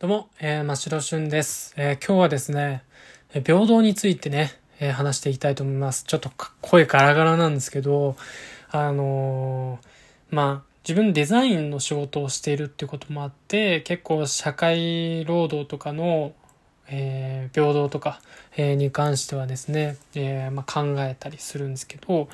どうも、えー、ましろしゅんです、えー、今日はですね、平等についてね、えー、話していきたいと思います。ちょっと声ガラガラなんですけど、あのー、まあ、自分デザインの仕事をしているっていうこともあって、結構社会労働とかの、えー、平等とか、えー、に関してはですね、えーまあ、考えたりするんですけど、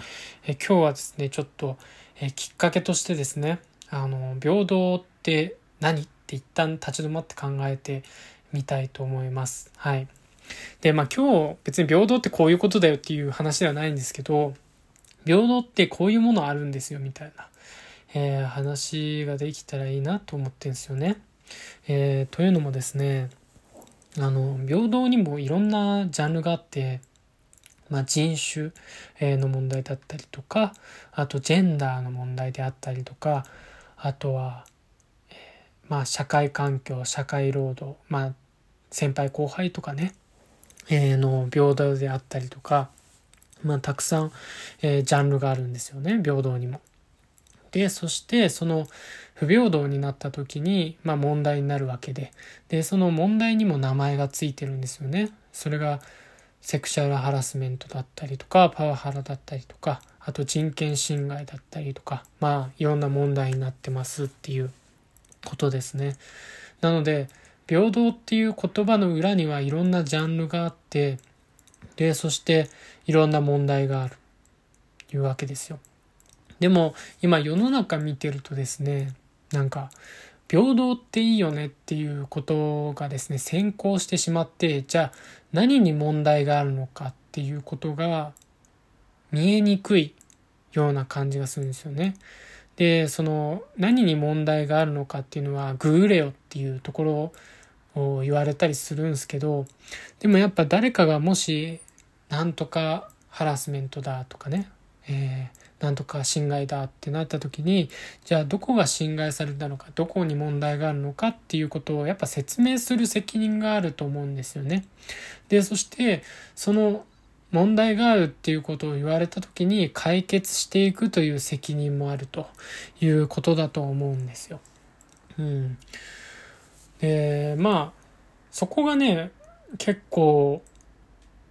えー、今日はですね、ちょっと、えー、きっかけとしてですね、あの、平等って何一旦立ち止まって考えてみたいと思います。はい。で、まあ今日別に平等ってこういうことだよっていう話ではないんですけど、平等ってこういうものあるんですよみたいな、えー、話ができたらいいなと思ってるんですよね。えー、というのもですね、あの、平等にもいろんなジャンルがあって、まあ、人種の問題だったりとか、あとジェンダーの問題であったりとか、あとは、まあ、社会環境社会労働、まあ、先輩後輩とかね、えー、の平等であったりとか、まあ、たくさん、えー、ジャンルがあるんですよね平等にも。でそしてその不平等になった時に、まあ、問題になるわけででその問題にも名前がついてるんですよね。それがセクシャルハラスメントだったりとかパワハラだったりとかあと人権侵害だったりとかまあいろんな問題になってますっていうことですね。なので平等っていう言葉の裏にはいろんなジャンルがあってでそしていろんな問題があるというわけですよ。でも今世の中見てるとですねなんか平等っていいよねっていうことがですね先行してしまってじゃあ何に問題があるのかっていうことが見えにくいような感じがするんですよね。でその何に問題があるのかっていうのはググれよっていうところを言われたりするんですけどでもやっぱ誰かがもしなんとかハラスメントだとかね、えー、なんとか侵害だってなった時にじゃあどこが侵害されたのかどこに問題があるのかっていうことをやっぱ説明する責任があると思うんですよね。でそしてその問題があるっていうことを言われた時に解決していくという責任もあるということだと思うんですよ。うん。で、まあ、そこがね、結構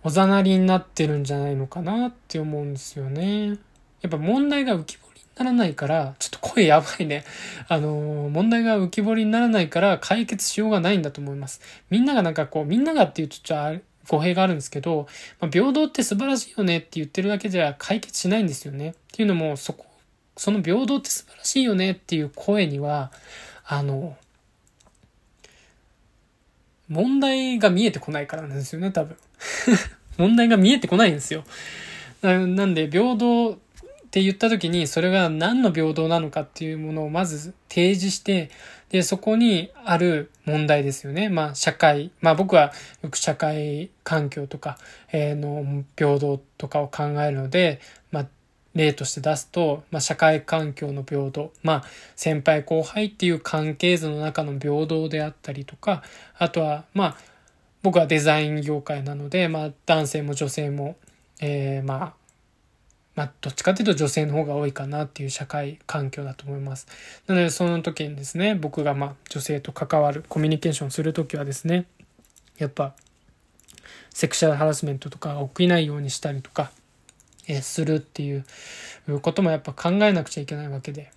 おざなりになってるんじゃないのかなって思うんですよね。やっぱ問題が浮き彫りにならないから、ちょっと声やばいね。あの、問題が浮き彫りにならないから解決しようがないんだと思います。みんながなんかこう、みんながっていうとちょっと語弊があるんですけど、まあ、平等って素晴らしいよねって言ってるだけじゃ解決しないんですよね。っていうのも、そこ、その平等って素晴らしいよねっていう声には、あの、問題が見えてこないからなんですよね、多分。問題が見えてこないんですよ。なんで、平等って言った時に、それが何の平等なのかっていうものをまず提示して、で、そこにある問題ですよね。まあ、社会、まあ僕はよく社会環境とか、えー、の平等とかを考えるので、まあ、例として出すと、まあ、社会環境の平等、まあ、先輩後輩っていう関係図の中の平等であったりとか、あとは、まあ、僕はデザイン業界なので、まあ、男性も女性も、えー、まあ、まあ、どっちかというと女性の方が多いかなっていう社会環境だと思います。なので、その時にですね、僕がまあ、女性と関わる、コミュニケーションする時はですね、やっぱ、セクシャルハラスメントとか起きないようにしたりとか、えするっていうこともやっぱ考えなくちゃいけないわけで。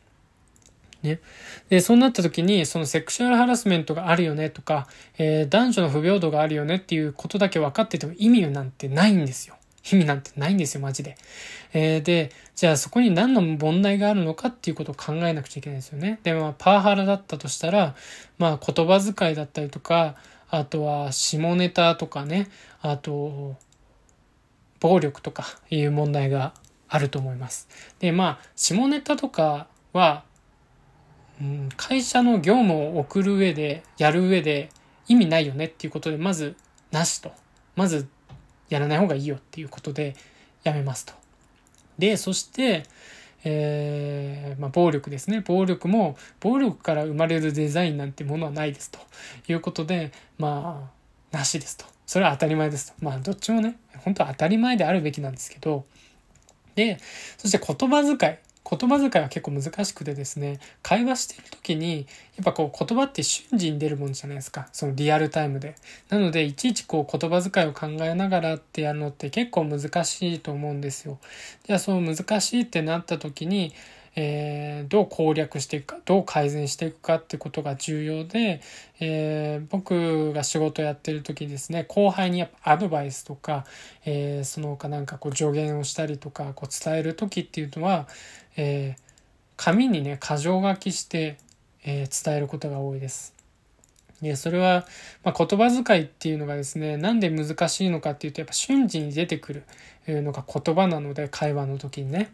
ね。で、そうなった時に、そのセクシャルハラスメントがあるよねとか、えー、男女の不平等があるよねっていうことだけ分かってても意味なんてないんですよ。意味なんてないんですよ、マジで。えー、で、じゃあそこに何の問題があるのかっていうことを考えなくちゃいけないですよね。で、まあ、パワハラだったとしたら、まあ、言葉遣いだったりとか、あとは下ネタとかね、あと、暴力とかいう問題があると思います。で、まあ、下ネタとかは、うん、会社の業務を送る上で、やる上で意味ないよねっていうことで、まず、なしと。まずやらない方がいいよっていうことでやめますと。で、そして、えー、まあ、暴力ですね。暴力も、暴力から生まれるデザインなんてものはないですということで、まあ、なしですと。それは当たり前ですと。まあ、どっちもね、本当は当たり前であるべきなんですけど、で、そして言葉遣い。言葉遣いは結構難しくてですね、会話してる時に、やっぱこう言葉って瞬時に出るもんじゃないですか。そのリアルタイムで。なので、いちいちこう言葉遣いを考えながらってやるのって結構難しいと思うんですよ。じゃあその難しいってなった時に、えー、どう攻略していくかどう改善していくかってことが重要で、えー、僕が仕事やってる時ですね後輩にやっぱアドバイスとか、えー、その他なんかこう助言をしたりとかこう伝える時っていうのは、え紙にね箇条書きして、え伝えることが多いです。でそれは、まあ、言葉遣いっていうのがですねなんで難しいのかっていうとやっぱ瞬時に出てくるのが言葉なので会話の時にね、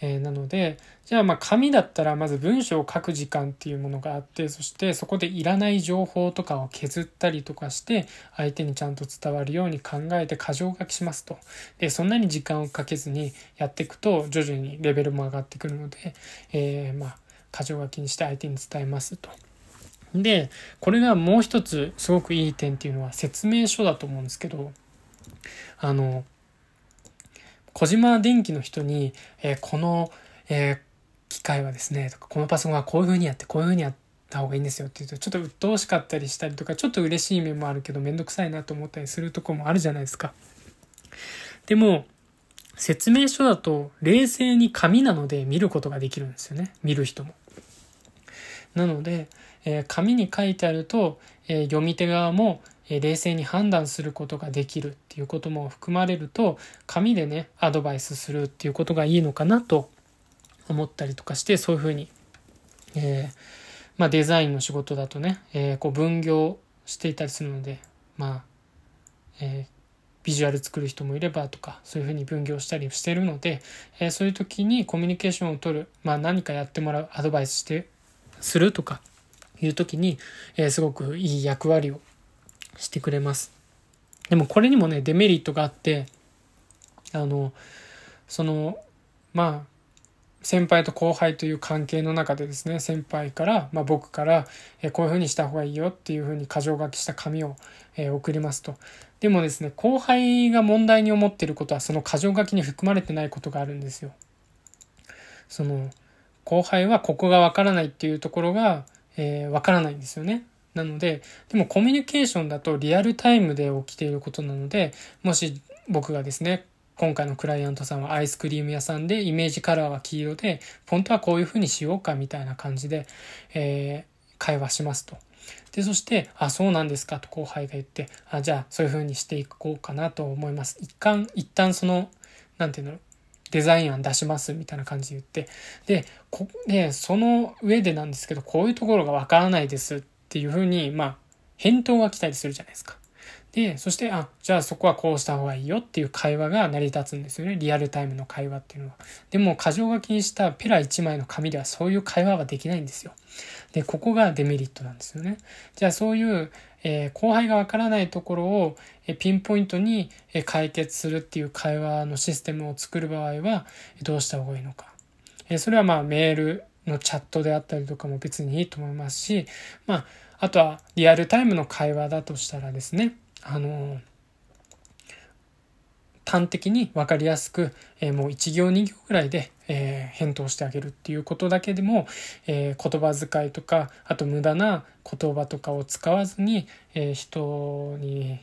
えー、なのでじゃあまあ紙だったらまず文章を書く時間っていうものがあってそしてそこでいらない情報とかを削ったりとかして相手にちゃんと伝わるように考えて箇条書きしますとでそんなに時間をかけずにやっていくと徐々にレベルも上がってくるので、えー、まあ箇条書きにして相手に伝えますと。で、これがもう一つすごくいい点っていうのは説明書だと思うんですけど、あの、小島電機の人に、えー、この、えー、機械はですね、とかこのパソコンはこういう風にやって、こういう風にやった方がいいんですよって言うと、ちょっと鬱陶しかったりしたりとか、ちょっと嬉しい面もあるけど、めんどくさいなと思ったりするとこもあるじゃないですか。でも、説明書だと冷静に紙なので見ることができるんですよね。見る人も。なので、え、紙に書いてあると、え、読み手側も、え冷静に判断することができるっていうことも含まれると紙でねアドバイスするっていうことがいいのかなと思ったりとかしてそういうふうに、えー、まあ、デザインの仕事だとね、えー、こう分業していたりするのでまあ、えー、ビジュアル作る人もいればとかそういうふうに分業したりしてるので、えそういう時にコミュニケーションを取る、まあ、何かやってもらうアドバイスしてするとかいう時に、えー、すごくいい役割をしてくれます。でもこれにもね、デメリットがあって、あの、その、まあ、先輩と後輩という関係の中でですね、先輩から、まあ、僕から、えこういうふうにした方がいいよっていうふうに箇条書きした紙を、え送りますと。でもですね、後輩が問題に思ってることはその箇条書きに含まれてないことがあるんですよ。その、後輩はここがわからないっていうところが、えー、わからないんですよね。なので、でもコミュニケーションだとリアルタイムで起きていることなので、もし僕がですね、今回のクライアントさんはアイスクリーム屋さんでイメージカラーは黄色で、フォントはこういう風にしようかみたいな感じで、えー、会話しますと。で、そして、あ、そうなんですかと後輩が言って、あ、じゃあそういう風にしていこうかなと思います。一旦、一旦その、なんていうの、デザイン案出しますみたいな感じで言って、で、こで、その上でなんですけど、こういうところがわからないですっていうふうに、まあ、返答が来たりするじゃないですか。で、そして、あ、じゃあそこはこうした方がいいよっていう会話が成り立つんですよね。リアルタイムの会話っていうのは。でも、箇条書きにしたペラ1枚の紙ではそういう会話はできないんですよ。で、ここがデメリットなんですよね。じゃあそういう、えー、後輩がわからないところを、えピンポイントに、え解決するっていう会話のシステムを作る場合は、どうした方がいいのか。えそれはまあメールのチャットであったりとかも別にいいと思いますし、まあ、あとはリアルタイムの会話だとしたらですね、あの端的に分かりやすく、えー、もう1行2行ぐらいで、えー、返答してあげるっていうことだけでも、え、言葉遣いとかあと無駄な言葉とかを使わずに、え人に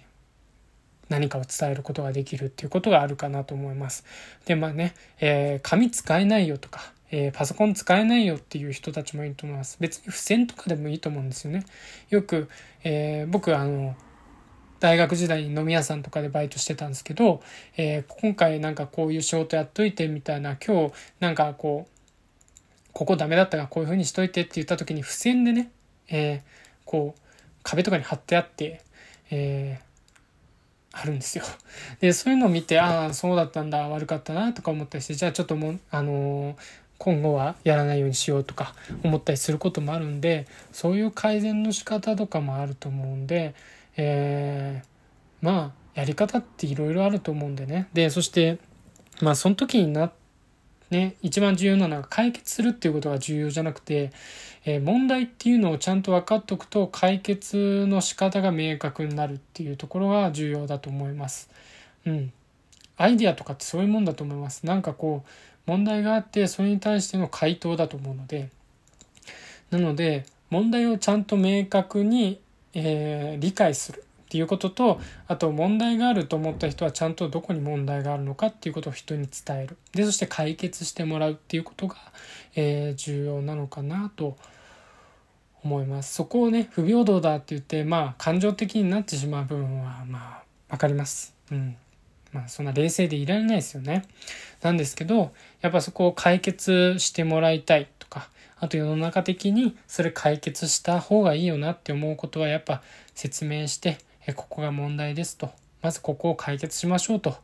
何かを伝えることができるっていうことがあるかなと思います。でまあね、え紙使えないよとかえー、パソコン使えないよっていう人たちもいると思います。別に付箋とかでもいいと思うんですよね。よく、えー、僕あの大学時代に飲み屋さんとかでバイトしてたんですけど、えー、今回なんかこういう仕事やっといてみたいな、今日なんかこう、ここダメだったからこういう風にしといてって言った時に付箋でね、えー、こう、壁とかに貼ってあって、えー、あるんですよ。で、そういうのを見て、ああ、そうだったんだ、悪かったな、とか思ったりして、じゃあちょっともう、あのー、今後はやらないようにしようとか思ったりすることもあるんで、そういう改善の仕方とかもあると思うんで、えー、まあ、やり方っていろいろあると思うんでね。で、そして、まあ、その時にな、ね、一番重要なのは解決するっていうことが重要じゃなくて、えー、問題っていうのをちゃんと分かっておくと解決の仕方が明確になるっていうところが重要だと思います。うん。アイデアとかってそういうもんだと思います。なんかこう、問題があってそれに対しての回答だと思うのでなので問題をちゃんと明確に、えー、理解するっていうこととあと問題があると思った人はちゃんとどこに問題があるのかっていうことを人に伝える。でそして解決してもらうっていうことが、えー、重要なのかなと思います。そこをね不平等だって言ってまあ感情的になってしまう部分はまあ分かります。うん。まあそんな冷静でいられないですよね。なんですけどやっぱそこを解決してもらいたいとかあと世の中的にそれ解決した方がいいよなって思うことはやっぱ説明してえここが問題ですと、まずここを解決しましょうと、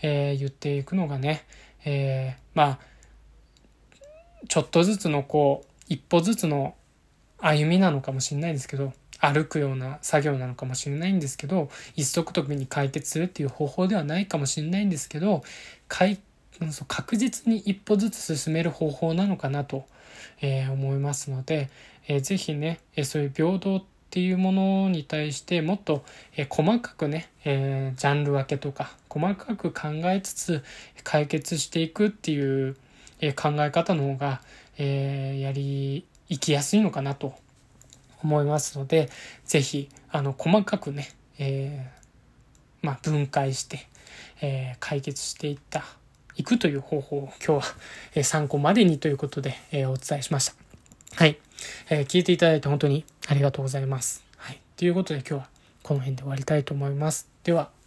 えー、言っていくのがね、えー、まあ、ちょっとずつのこう、一歩ずつの歩みなのかもしれないですけど、歩くような作業なのかもしれないんですけど、一足飛びに解決するっていう方法ではないかもしれないんですけど、確実に一歩ずつ進める方法なのかなと、え、思いますので、えー、ぜひね、え、そういう平等っていうものに対してもっと、え細かくね、え、ジャンル分けとか細かく考えつつ解決していくっていう、え考え方の方が、え、やりいきやすいのかなと思いますので是非あの細かくね、えー、まあ、分解して、え解決していったいくという方法を今日は、え参考までにということで、えお伝えしました。はい。えー、聞いていただいて本当にありがとうございます。はい。ということで今日はこの辺で終わりたいと思います。では。